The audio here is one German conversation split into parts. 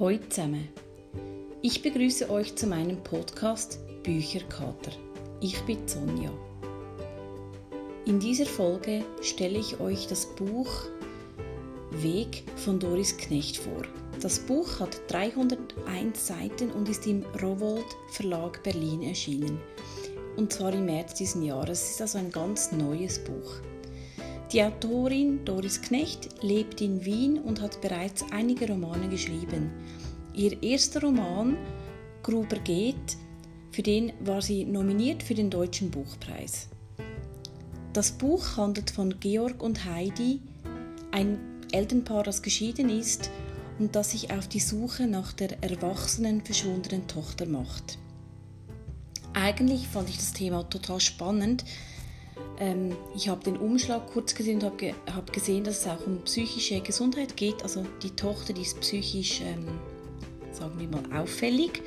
Hallo zusammen. Ich begrüße euch zu meinem Podcast Bücherkater. Ich bin Sonja. In dieser Folge stelle ich euch das Buch Weg von Doris Knecht vor. Das Buch hat 301 Seiten und ist im Rowold Verlag Berlin erschienen. Und zwar im März diesen Jahres. Es ist also ein ganz neues Buch. Die Autorin Doris Knecht lebt in Wien und hat bereits einige Romane geschrieben. Ihr erster Roman, Gruber geht, für den war sie nominiert für den Deutschen Buchpreis. Das Buch handelt von Georg und Heidi, ein Elternpaar, das geschieden ist und das sich auf die Suche nach der erwachsenen, verschwundenen Tochter macht. Eigentlich fand ich das Thema total spannend, ähm, ich habe den Umschlag kurz gesehen und habe ge hab gesehen, dass es auch um psychische Gesundheit geht. Also die Tochter, die ist psychisch, ähm, sagen wir mal, auffällig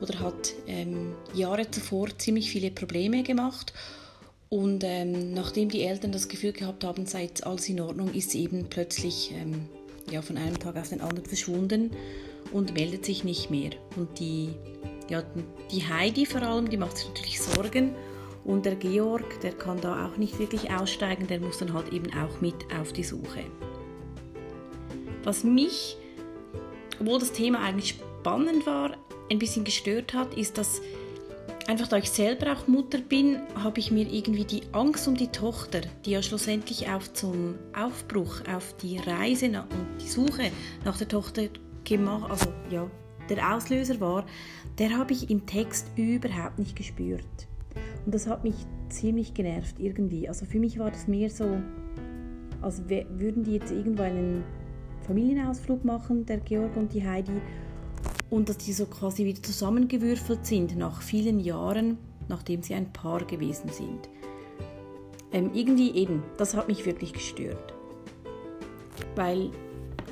oder hat ähm, Jahre zuvor ziemlich viele Probleme gemacht. Und ähm, nachdem die Eltern das Gefühl gehabt haben, seit alles in Ordnung, ist sie eben plötzlich ähm, ja, von einem Tag auf den anderen verschwunden und meldet sich nicht mehr. Und die, ja, die Heidi vor allem, die macht sich natürlich Sorgen und der Georg, der kann da auch nicht wirklich aussteigen, der muss dann halt eben auch mit auf die Suche. Was mich, obwohl das Thema eigentlich spannend war, ein bisschen gestört hat, ist, dass einfach da ich selber auch Mutter bin, habe ich mir irgendwie die Angst um die Tochter, die ja schlussendlich auch zum Aufbruch, auf die Reise und die Suche nach der Tochter gemacht, also ja, der Auslöser war, der habe ich im Text überhaupt nicht gespürt. Und das hat mich ziemlich genervt irgendwie. Also für mich war das mehr so, als würden die jetzt irgendwo einen Familienausflug machen, der Georg und die Heidi, und dass die so quasi wieder zusammengewürfelt sind nach vielen Jahren, nachdem sie ein Paar gewesen sind. Ähm, irgendwie eben, das hat mich wirklich gestört. Weil,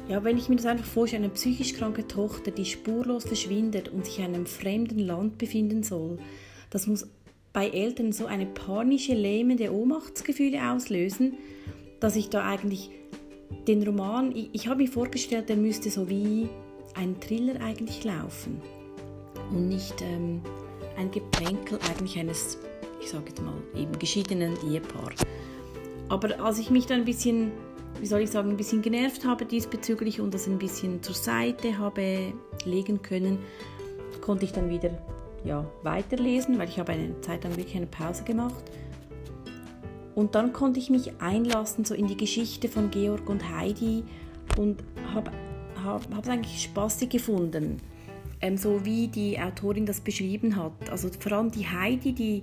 ja, wenn ich mir das einfach vorstelle, eine psychisch kranke Tochter, die spurlos verschwindet und sich in einem fremden Land befinden soll, das muss bei Eltern so eine panische, lähmende Ohnmachtsgefühle auslösen, dass ich da eigentlich den Roman, ich, ich habe mir vorgestellt, der müsste so wie ein Thriller eigentlich laufen und nicht ähm, ein Geplänkel eigentlich eines, ich sage jetzt mal, eben geschiedenen Ehepaar. Aber als ich mich dann ein bisschen, wie soll ich sagen, ein bisschen genervt habe diesbezüglich und das ein bisschen zur Seite habe legen können, konnte ich dann wieder ja, weiterlesen, weil ich habe eine Zeit lang wirklich eine Pause gemacht. Und dann konnte ich mich einlassen so in die Geschichte von Georg und Heidi und habe hab, hab es eigentlich spaßig gefunden, ähm, so wie die Autorin das beschrieben hat. Also vor allem die Heidi, die,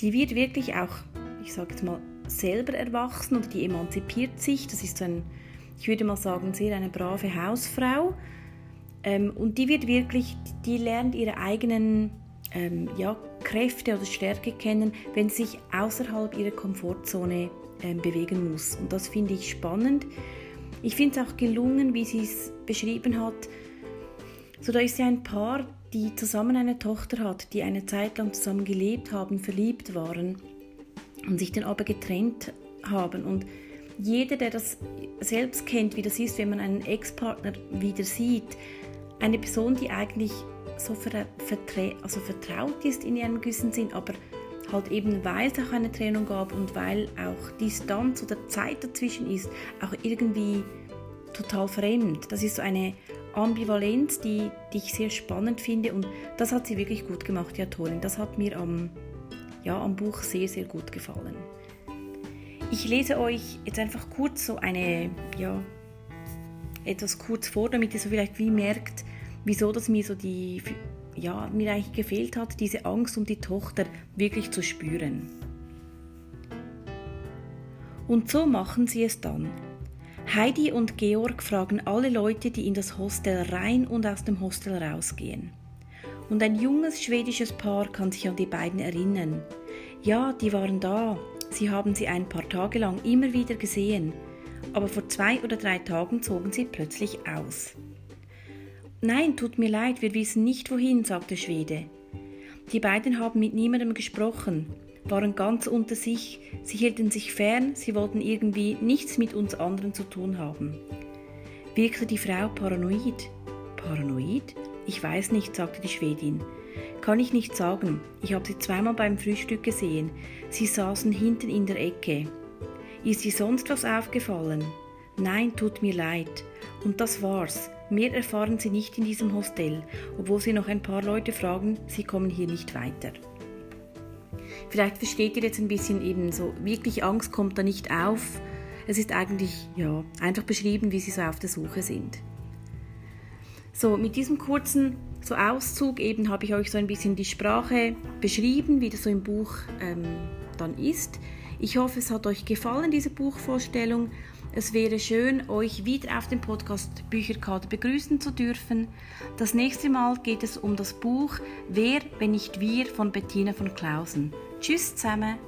die wird wirklich auch, ich sage jetzt mal, selber erwachsen oder die emanzipiert sich. Das ist so ein, ich würde mal sagen, sehr eine brave Hausfrau ähm, und die wird wirklich, die lernt ihre eigenen ähm, ja, Kräfte oder Stärke kennen, wenn sie sich außerhalb ihrer Komfortzone ähm, bewegen muss. Und das finde ich spannend. Ich finde es auch gelungen, wie sie es beschrieben hat. So, da ist ja ein Paar, die zusammen eine Tochter hat, die eine Zeit lang zusammen gelebt haben, verliebt waren und sich dann aber getrennt haben. Und jeder, der das selbst kennt, wie das ist, wenn man einen Ex-Partner wieder sieht, eine Person, die eigentlich so also vertraut ist in ihrem gewissen Sinn, aber halt eben, weil es auch eine Trennung gab und weil auch Distanz oder Zeit dazwischen ist, auch irgendwie total fremd. Das ist so eine Ambivalenz, die, die ich sehr spannend finde und das hat sie wirklich gut gemacht, die Autorin. Das hat mir am, ja, am Buch sehr, sehr gut gefallen. Ich lese euch jetzt einfach kurz so eine, ja, etwas kurz vor, damit ihr so vielleicht wie merkt, wieso das mir so die, ja, mir eigentlich gefehlt hat, diese Angst um die Tochter wirklich zu spüren. Und so machen sie es dann. Heidi und Georg fragen alle Leute, die in das Hostel rein und aus dem Hostel rausgehen. Und ein junges schwedisches Paar kann sich an die beiden erinnern. Ja, die waren da. Sie haben sie ein paar Tage lang immer wieder gesehen. Aber vor zwei oder drei Tagen zogen sie plötzlich aus. Nein, tut mir leid, wir wissen nicht wohin, sagte Schwede. Die beiden haben mit niemandem gesprochen, waren ganz unter sich, sie hielten sich fern, sie wollten irgendwie nichts mit uns anderen zu tun haben. Wirkte die Frau paranoid? paranoid? Ich weiß nicht, sagte die Schwedin. Kann ich nicht sagen. Ich habe sie zweimal beim Frühstück gesehen. Sie saßen hinten in der Ecke. Ist dir sonst was aufgefallen? Nein, tut mir leid. Und das war's. Mehr erfahren Sie nicht in diesem Hostel, obwohl Sie noch ein paar Leute fragen, Sie kommen hier nicht weiter. Vielleicht versteht ihr jetzt ein bisschen eben so, wirklich Angst kommt da nicht auf. Es ist eigentlich ja einfach beschrieben, wie sie so auf der Suche sind. So, mit diesem kurzen so Auszug eben habe ich euch so ein bisschen die Sprache beschrieben, wie das so im Buch ähm, dann ist. Ich hoffe, es hat euch gefallen, diese Buchvorstellung. Es wäre schön, euch wieder auf dem Podcast Bücherkater begrüßen zu dürfen. Das nächste Mal geht es um das Buch Wer, wenn nicht wir von Bettina von Klausen. Tschüss zusammen.